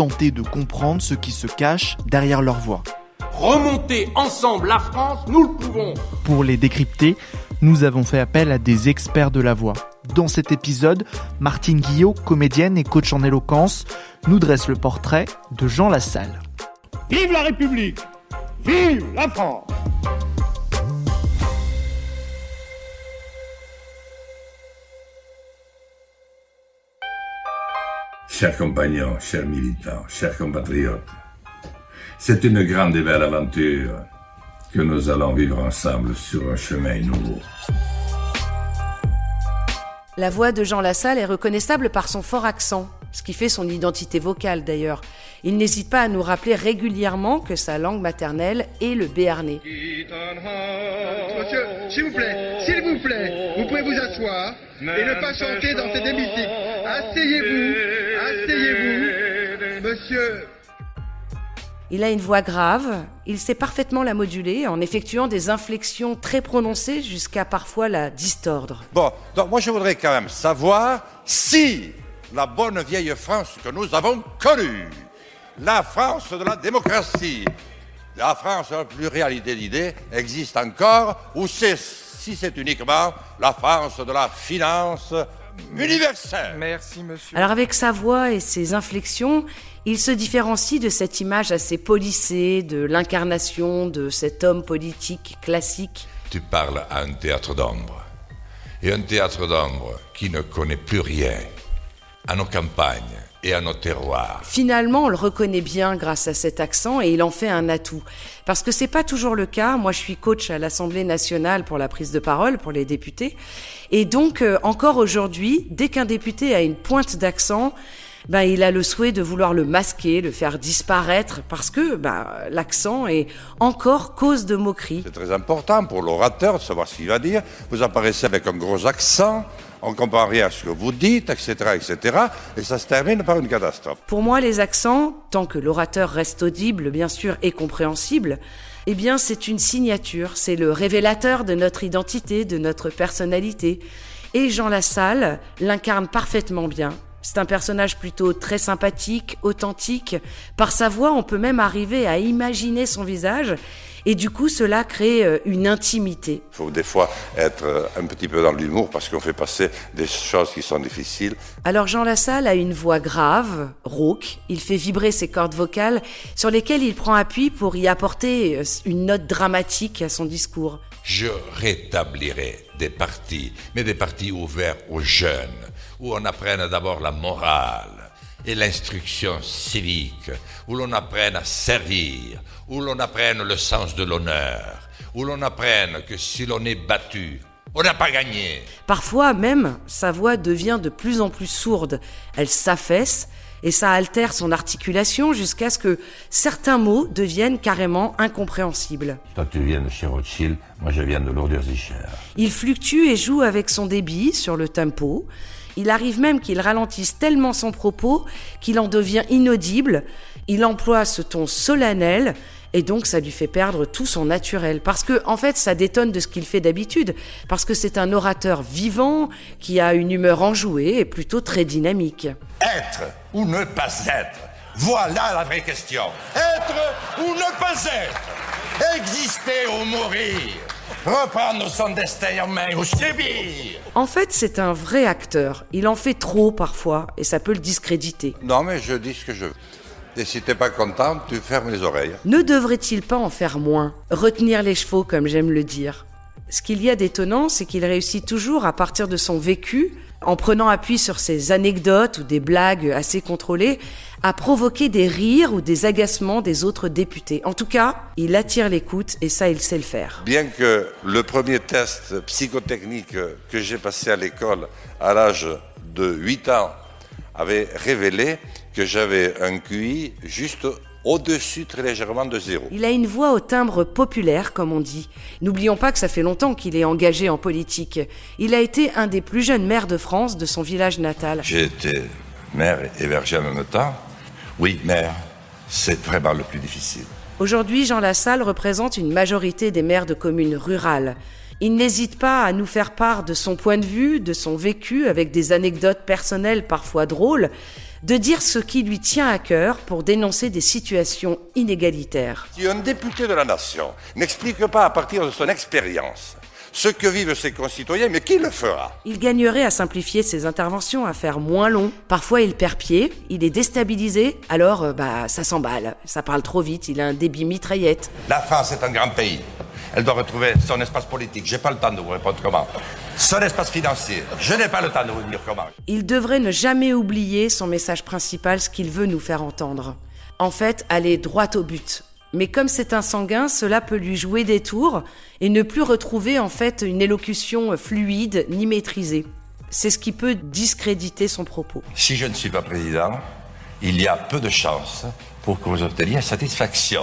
tenter de comprendre ce qui se cache derrière leur voix. Remonter ensemble la France, nous le pouvons. Pour les décrypter, nous avons fait appel à des experts de la voix. Dans cet épisode, Martine Guillot, comédienne et coach en éloquence, nous dresse le portrait de Jean Lassalle. Vive la République Vive la France Chers compagnons, chers militants, chers compatriotes, c'est une grande et belle aventure que nous allons vivre ensemble sur un chemin nouveau. La voix de Jean Lassalle est reconnaissable par son fort accent, ce qui fait son identité vocale d'ailleurs. Il n'hésite pas à nous rappeler régulièrement que sa langue maternelle est le béarnais. Monsieur, s'il vous plaît, s'il vous plaît, vous pouvez vous asseoir et ne pas chanter dans cet hémicycle. Asseyez-vous, asseyez-vous. Monsieur, Il a une voix grave, il sait parfaitement la moduler en effectuant des inflexions très prononcées jusqu'à parfois la distordre. Bon, donc moi je voudrais quand même savoir si la bonne vieille France que nous avons connue, la France de la démocratie, la France de la pluralité d'idées existe encore, ou c'est, si c'est uniquement la France de la finance universelle. Merci, monsieur. Alors avec sa voix et ses inflexions, il se différencie de cette image assez polissée de l'incarnation de cet homme politique classique. Tu parles à un théâtre d'ombre. Et un théâtre d'ombre qui ne connaît plus rien à nos campagnes et à. Finalement, on le reconnaît bien grâce à cet accent et il en fait un atout. Parce que c'est pas toujours le cas. Moi, je suis coach à l'Assemblée nationale pour la prise de parole pour les députés. Et donc, euh, encore aujourd'hui, dès qu'un député a une pointe d'accent, ben, il a le souhait de vouloir le masquer, le faire disparaître, parce que ben, l'accent est encore cause de moquerie. C'est très important pour l'orateur de savoir ce qu'il va dire. Vous apparaissez avec un gros accent, on ne comprend rien à ce que vous dites, etc., etc. Et ça se termine par une catastrophe. Pour moi, les accents, tant que l'orateur reste audible, bien sûr, et compréhensible, eh bien, c'est une signature, c'est le révélateur de notre identité, de notre personnalité. Et Jean Lassalle l'incarne parfaitement bien. C'est un personnage plutôt très sympathique, authentique. Par sa voix, on peut même arriver à imaginer son visage. Et du coup, cela crée euh, une intimité. Il faut des fois être euh, un petit peu dans l'humour parce qu'on fait passer des choses qui sont difficiles. Alors Jean Lassalle a une voix grave, rauque, il fait vibrer ses cordes vocales sur lesquelles il prend appui pour y apporter euh, une note dramatique à son discours. Je rétablirai des partis, mais des partis ouverts aux jeunes, où on apprenne d'abord la morale et l'instruction civique, où l'on apprenne à servir, où l'on apprenne le sens de l'honneur, où l'on apprenne que si l'on est battu, on n'a pas gagné. Parfois même, sa voix devient de plus en plus sourde, elle s'affaisse et ça altère son articulation jusqu'à ce que certains mots deviennent carrément incompréhensibles. Toi, tu viens de chez Rothschild, moi je viens de Lourdes-Zicher. Il fluctue et joue avec son débit sur le tempo. Il arrive même qu'il ralentisse tellement son propos qu'il en devient inaudible. Il emploie ce ton solennel et donc ça lui fait perdre tout son naturel. Parce que, en fait, ça détonne de ce qu'il fait d'habitude. Parce que c'est un orateur vivant qui a une humeur enjouée et plutôt très dynamique. Être ou ne pas être Voilà la vraie question. Être ou ne pas être Exister ou mourir Reprendre son destin en main ou subir En fait, c'est un vrai acteur. Il en fait trop parfois et ça peut le discréditer. Non, mais je dis ce que je veux. Et si t'es pas content, tu fermes les oreilles. Ne devrait-il pas en faire moins? Retenir les chevaux, comme j'aime le dire. Ce qu'il y a d'étonnant, c'est qu'il réussit toujours à partir de son vécu, en prenant appui sur ses anecdotes ou des blagues assez contrôlées, à provoquer des rires ou des agacements des autres députés. En tout cas, il attire l'écoute et ça, il sait le faire. Bien que le premier test psychotechnique que j'ai passé à l'école à l'âge de 8 ans avait révélé que j'avais un QI juste au-dessus très légèrement de zéro. Il a une voix au timbre populaire, comme on dit. N'oublions pas que ça fait longtemps qu'il est engagé en politique. Il a été un des plus jeunes maires de France de son village natal. J'ai été maire et berger en même temps. Oui, maire, c'est vraiment le plus difficile. Aujourd'hui, Jean Lassalle représente une majorité des maires de communes rurales. Il n'hésite pas à nous faire part de son point de vue, de son vécu, avec des anecdotes personnelles parfois drôles, de dire ce qui lui tient à cœur pour dénoncer des situations inégalitaires. Si un député de la nation n'explique pas à partir de son expérience ce que vivent ses concitoyens, mais qui le fera Il gagnerait à simplifier ses interventions, à faire moins long. Parfois, il perd pied, il est déstabilisé, alors euh, bah ça s'emballe. Ça parle trop vite, il a un débit mitraillette. La France est un grand pays. Elle doit retrouver son espace politique. J'ai pas le temps de vous répondre comment. Son espace financier. Je n'ai pas le temps de vous dire comment. Il devrait ne jamais oublier son message principal, ce qu'il veut nous faire entendre. En fait, aller droit au but. Mais comme c'est un sanguin, cela peut lui jouer des tours et ne plus retrouver en fait une élocution fluide ni maîtrisée. C'est ce qui peut discréditer son propos. Si je ne suis pas président, il y a peu de chances pour que vous obteniez satisfaction.